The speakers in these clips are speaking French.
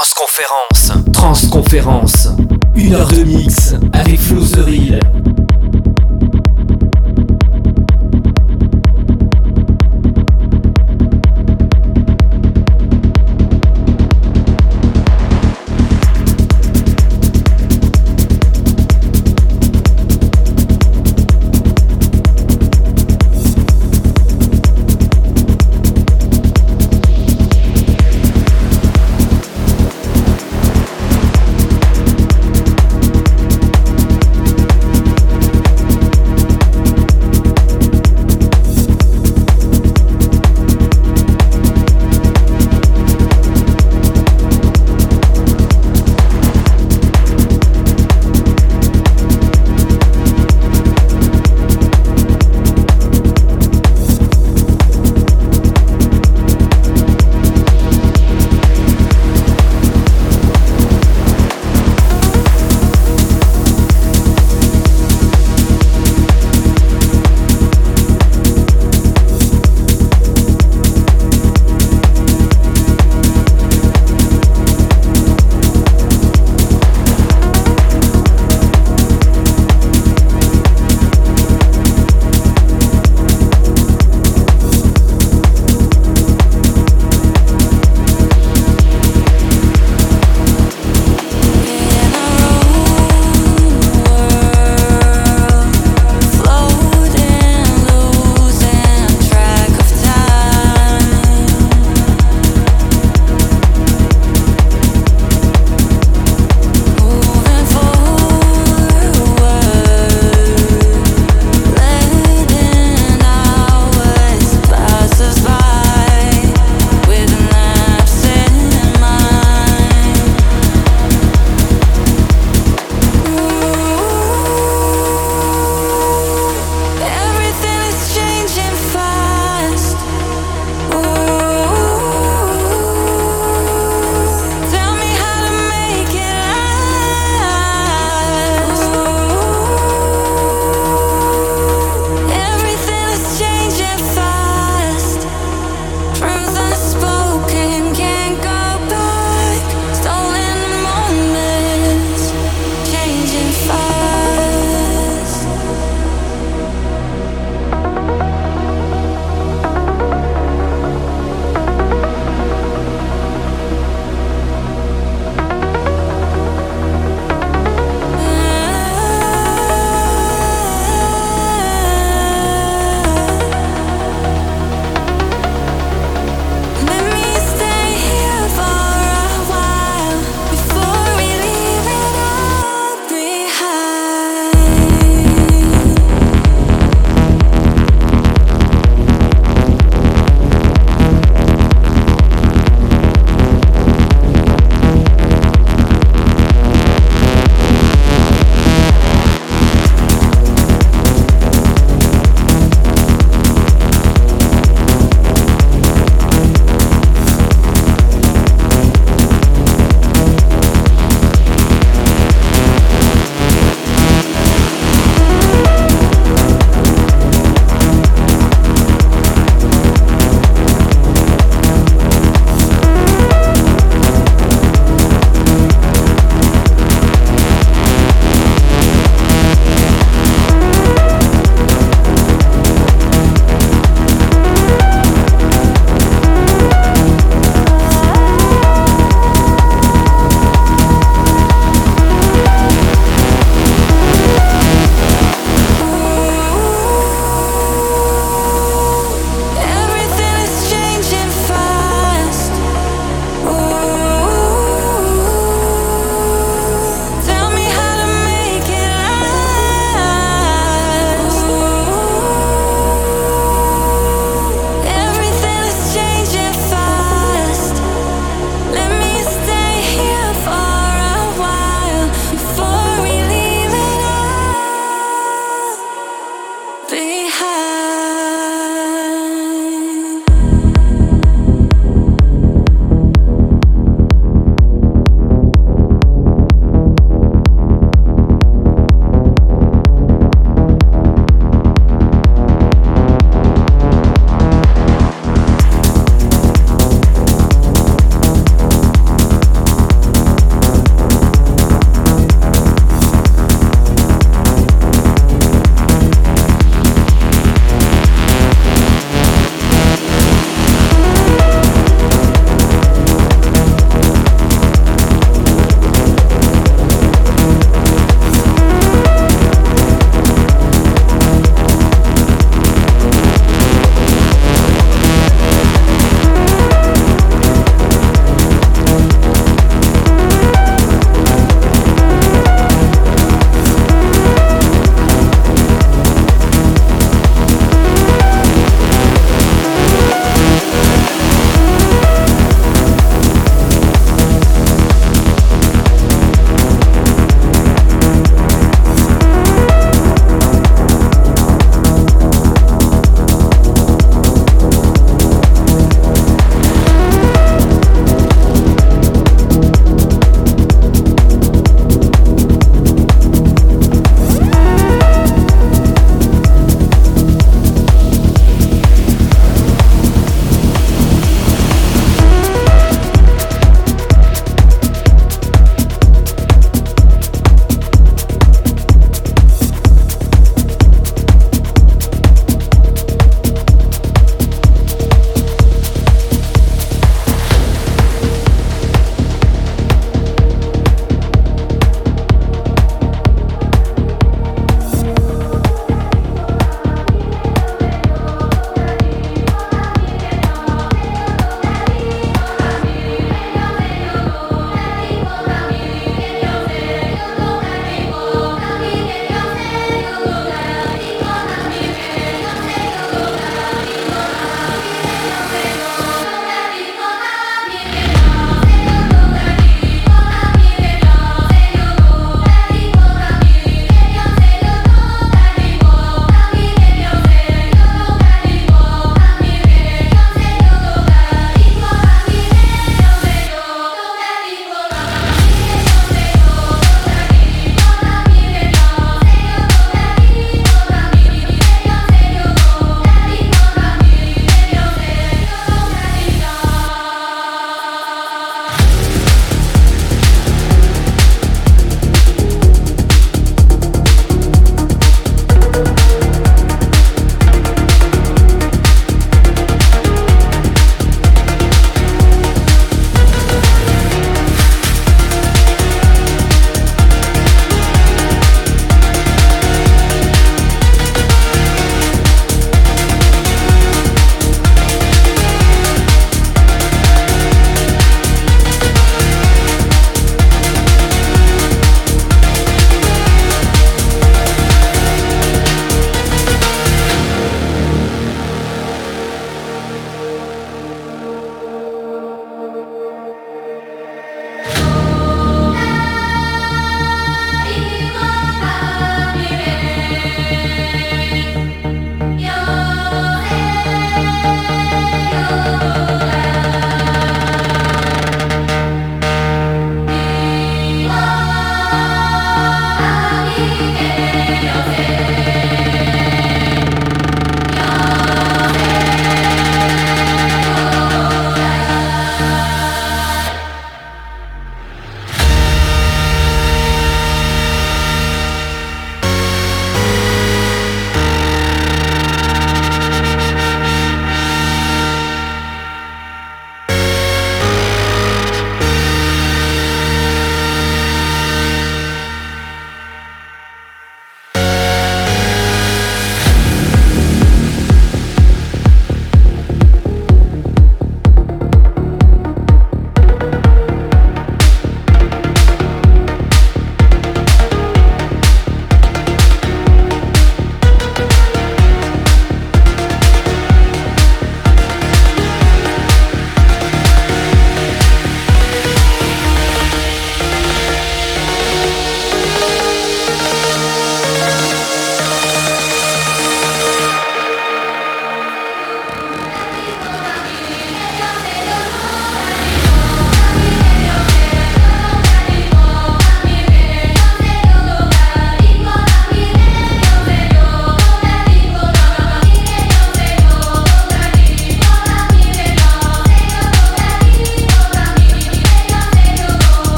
Transconférence. Transconférence. Une heure de mix avec Flo The.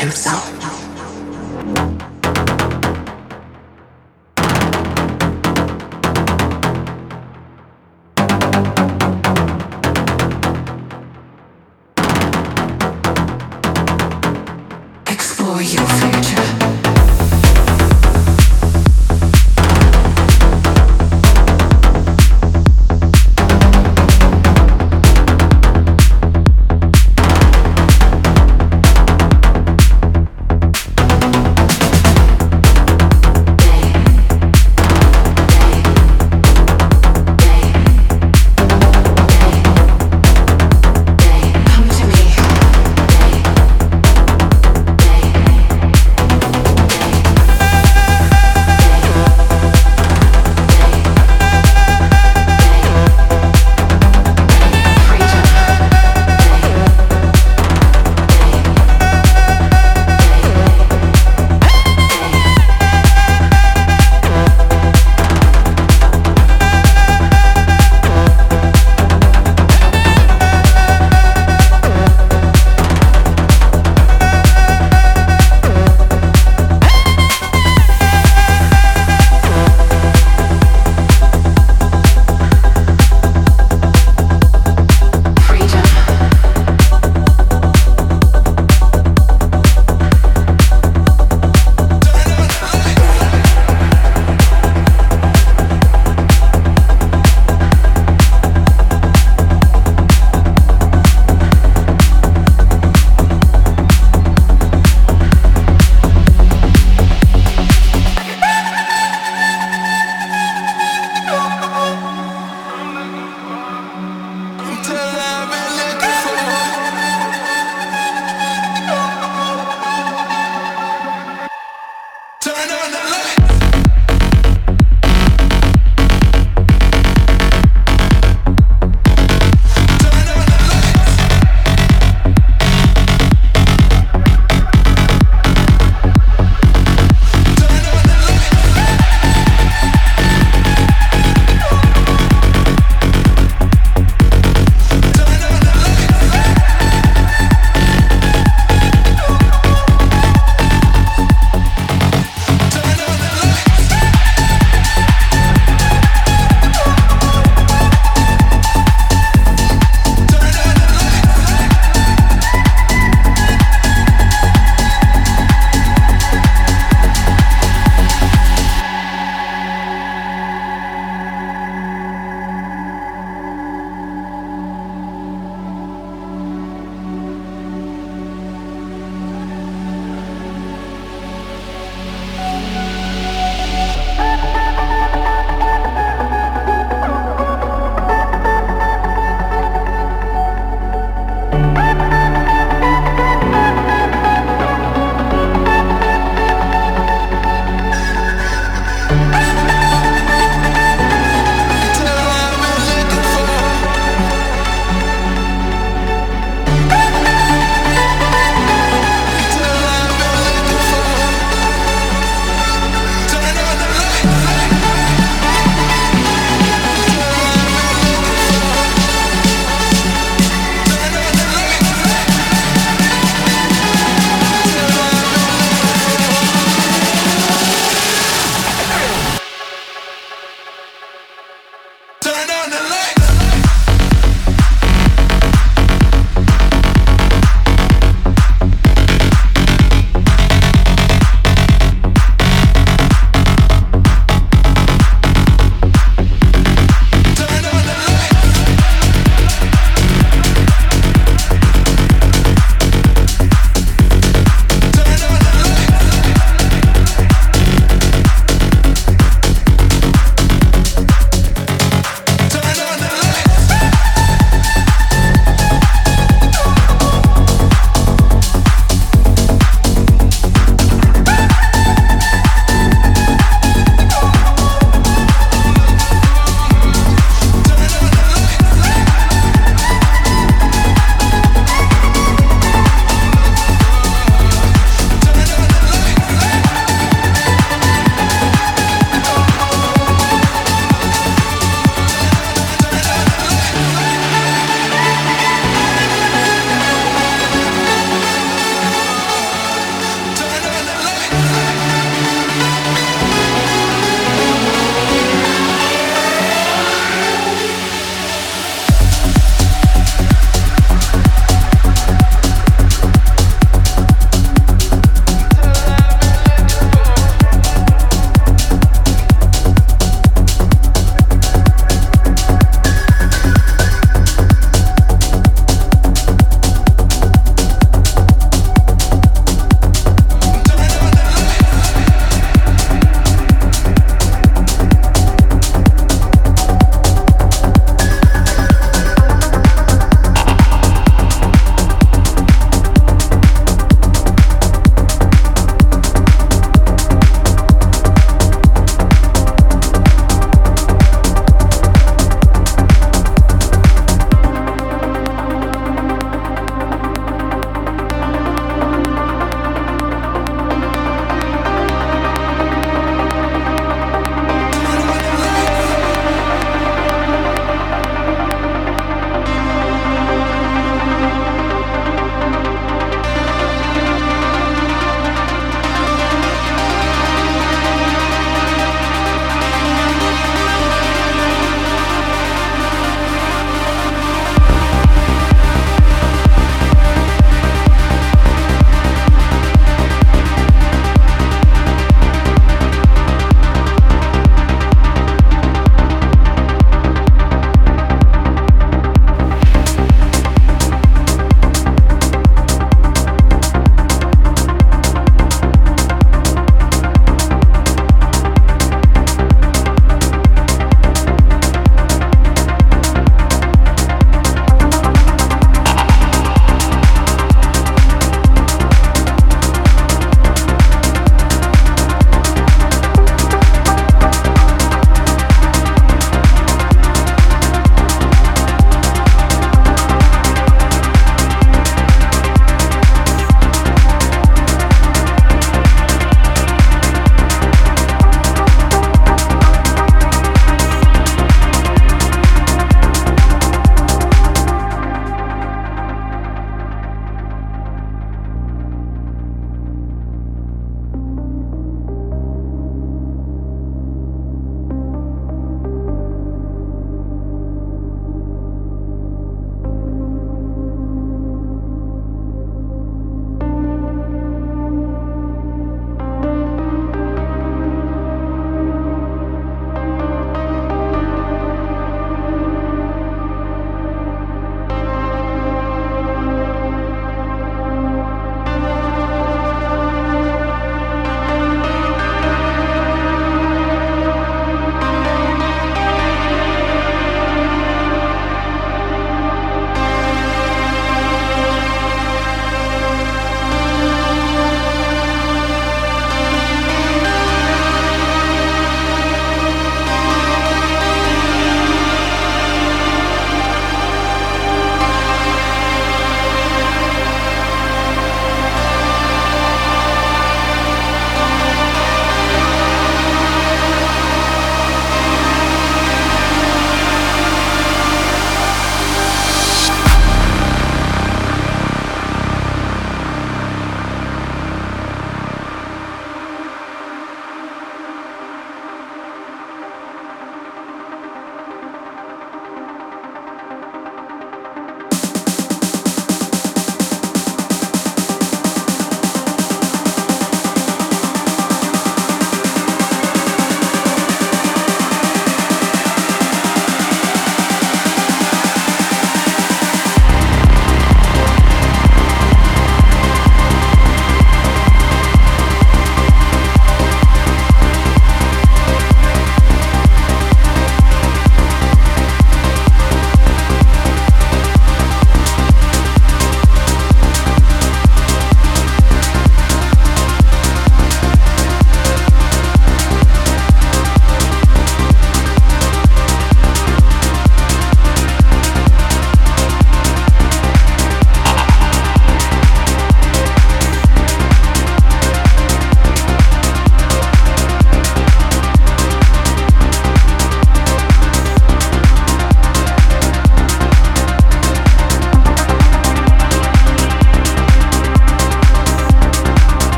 Himself.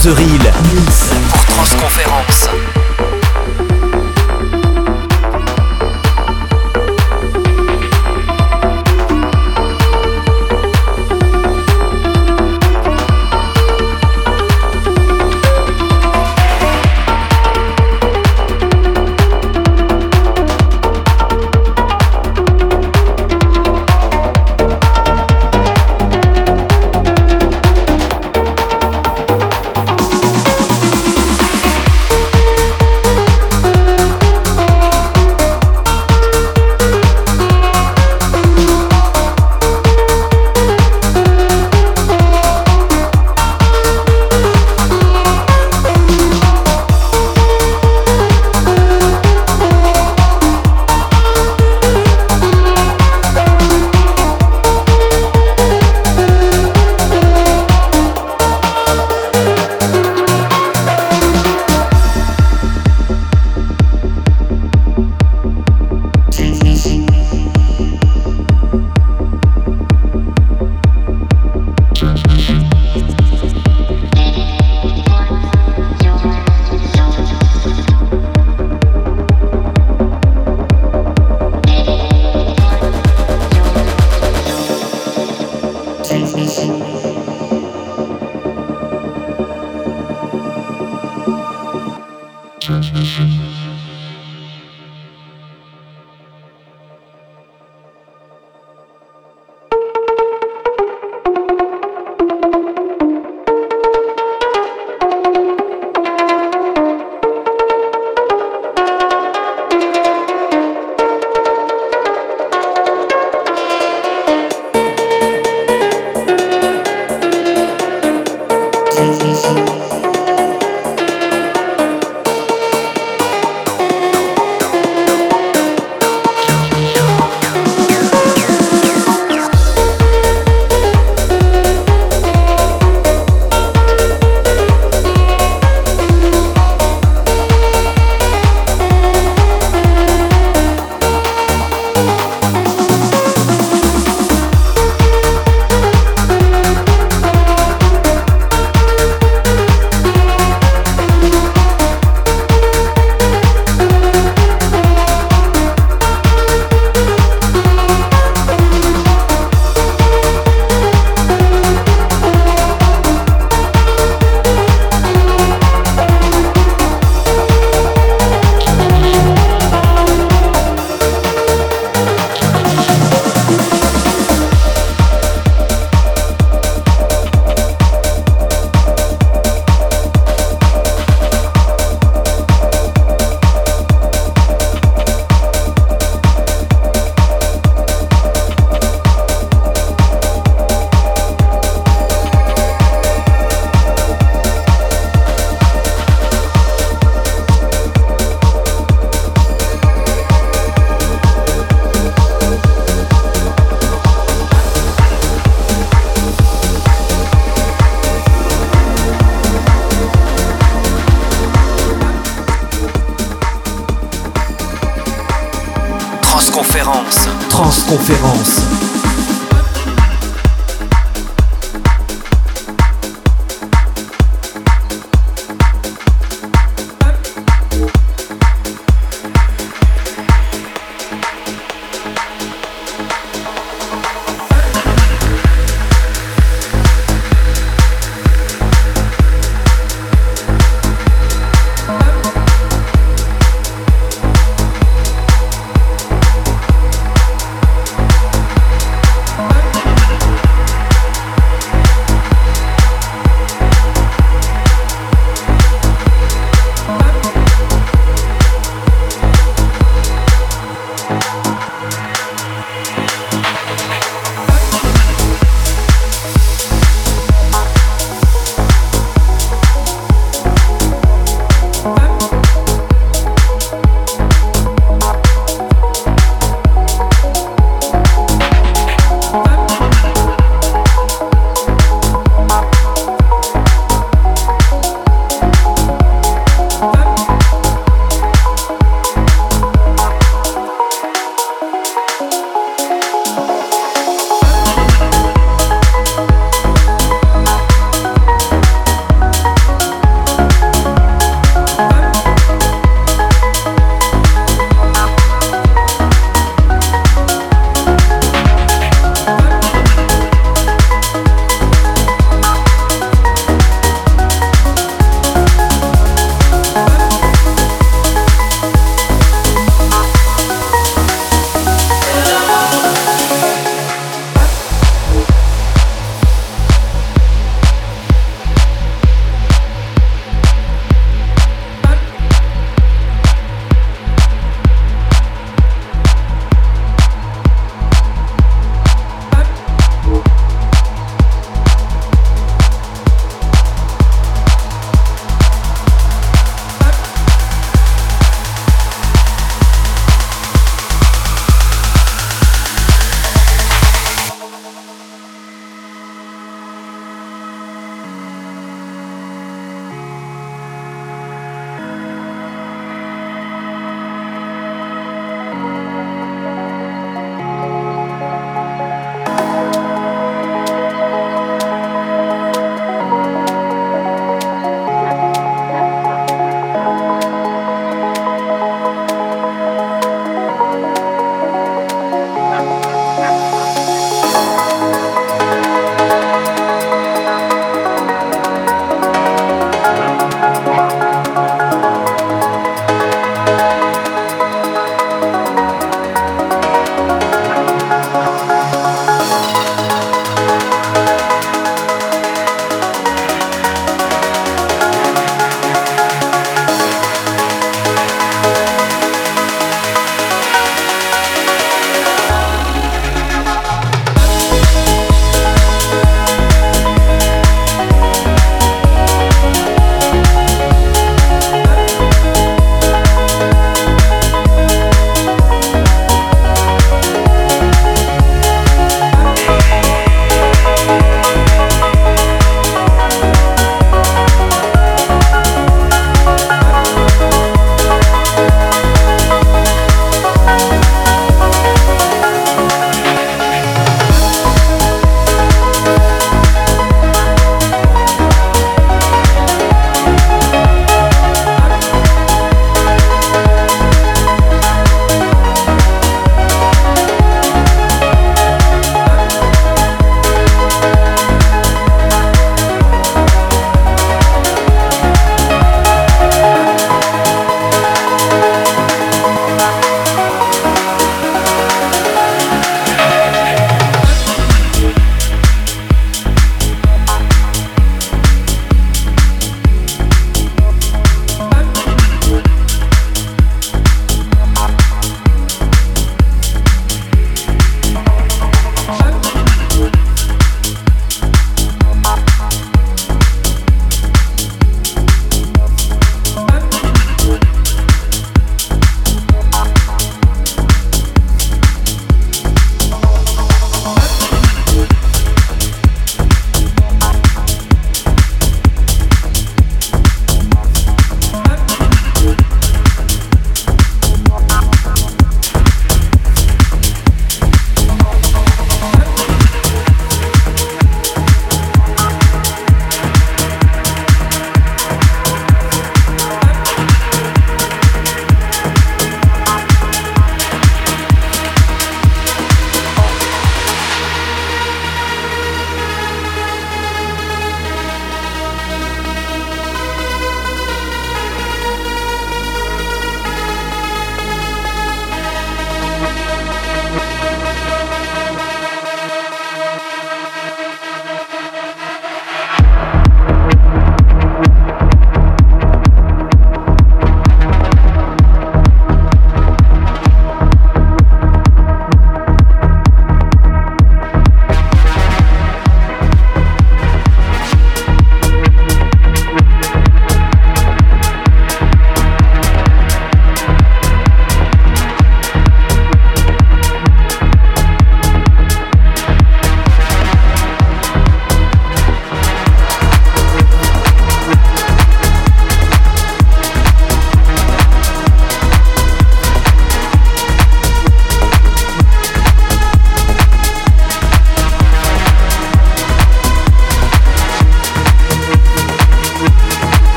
Flo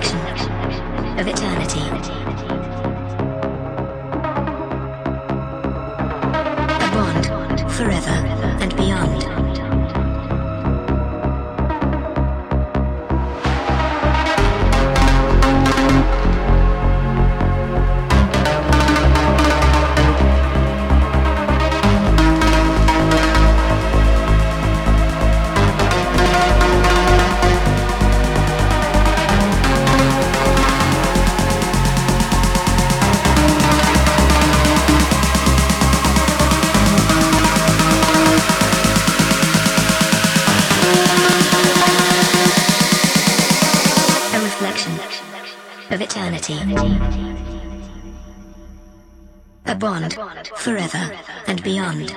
reflection of eternity. forever and beyond.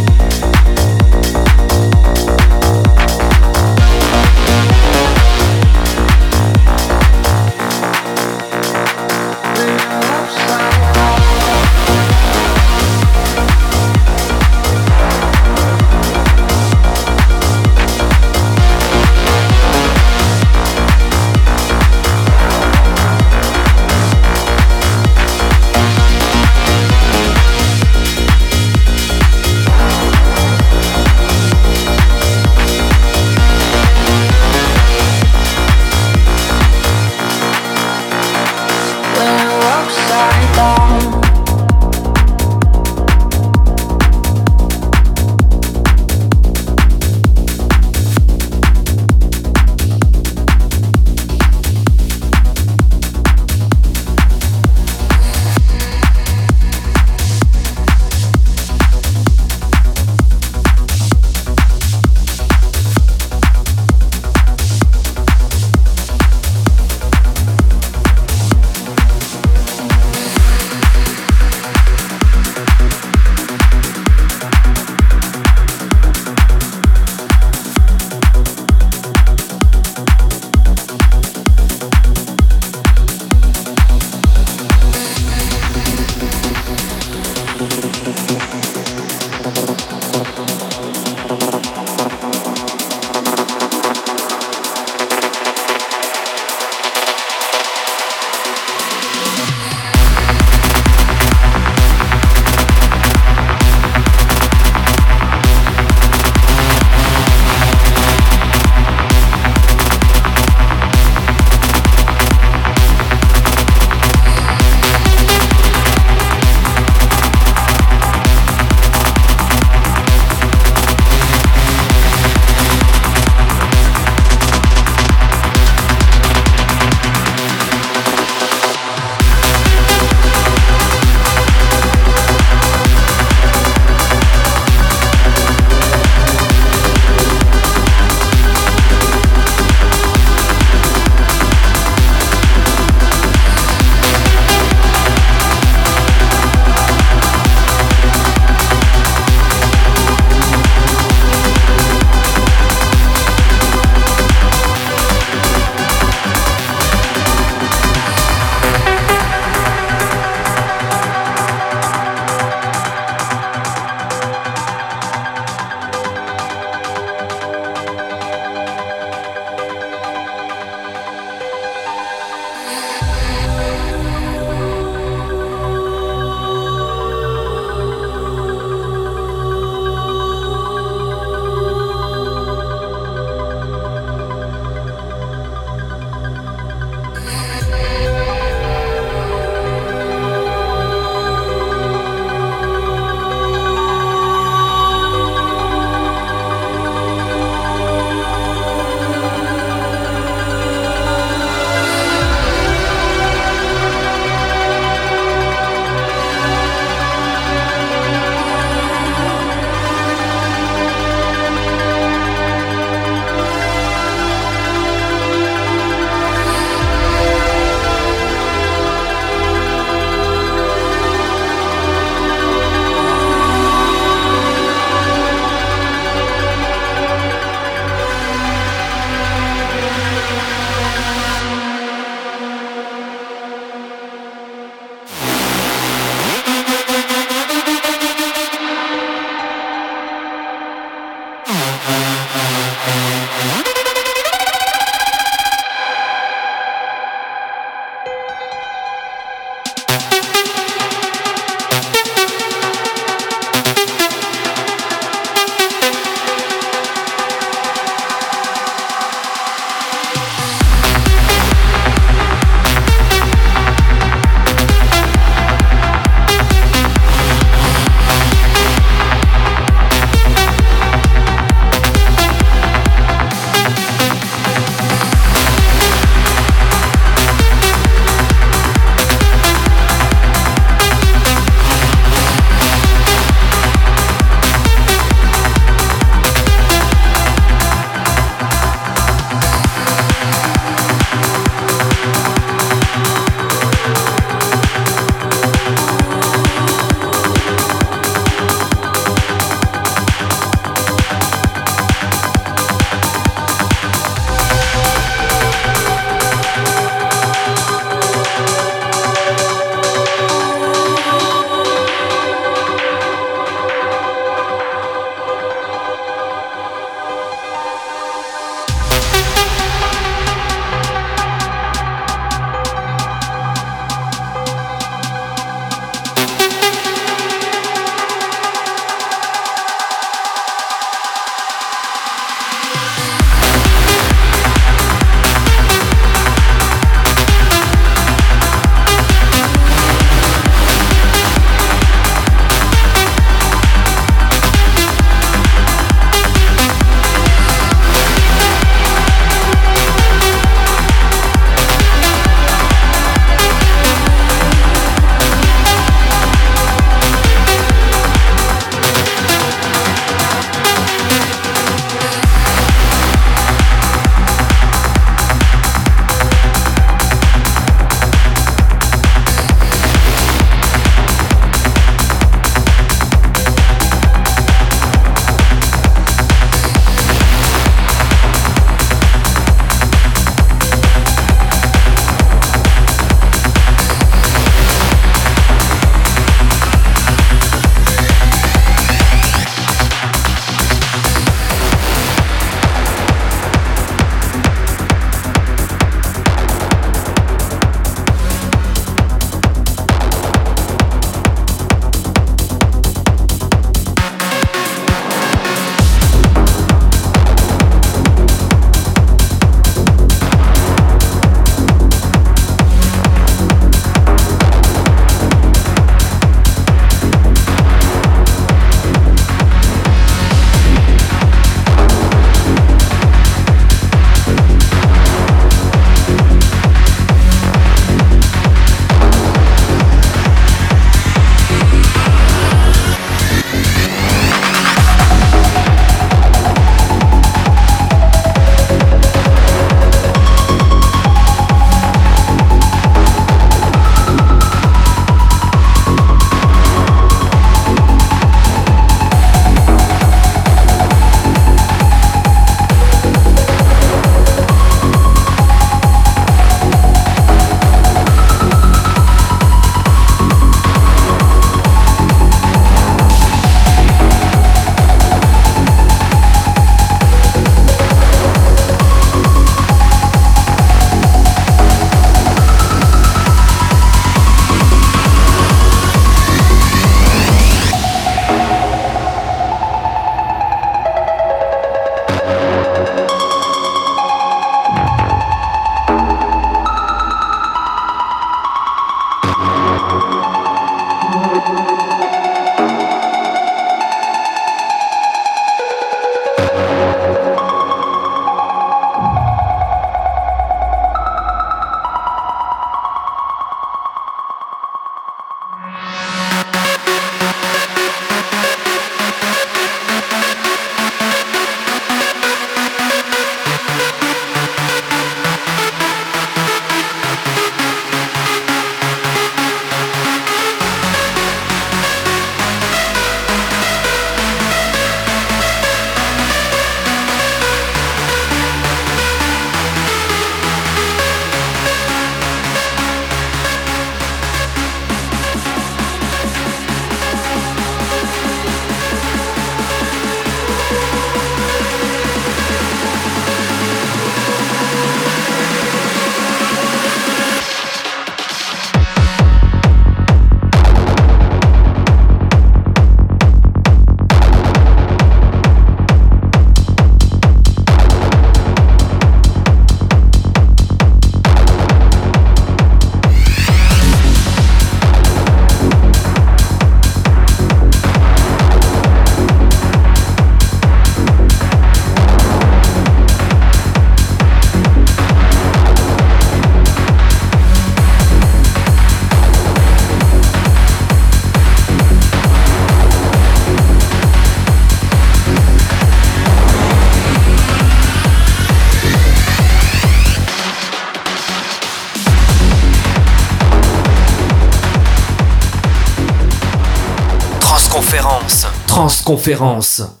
Transconférence.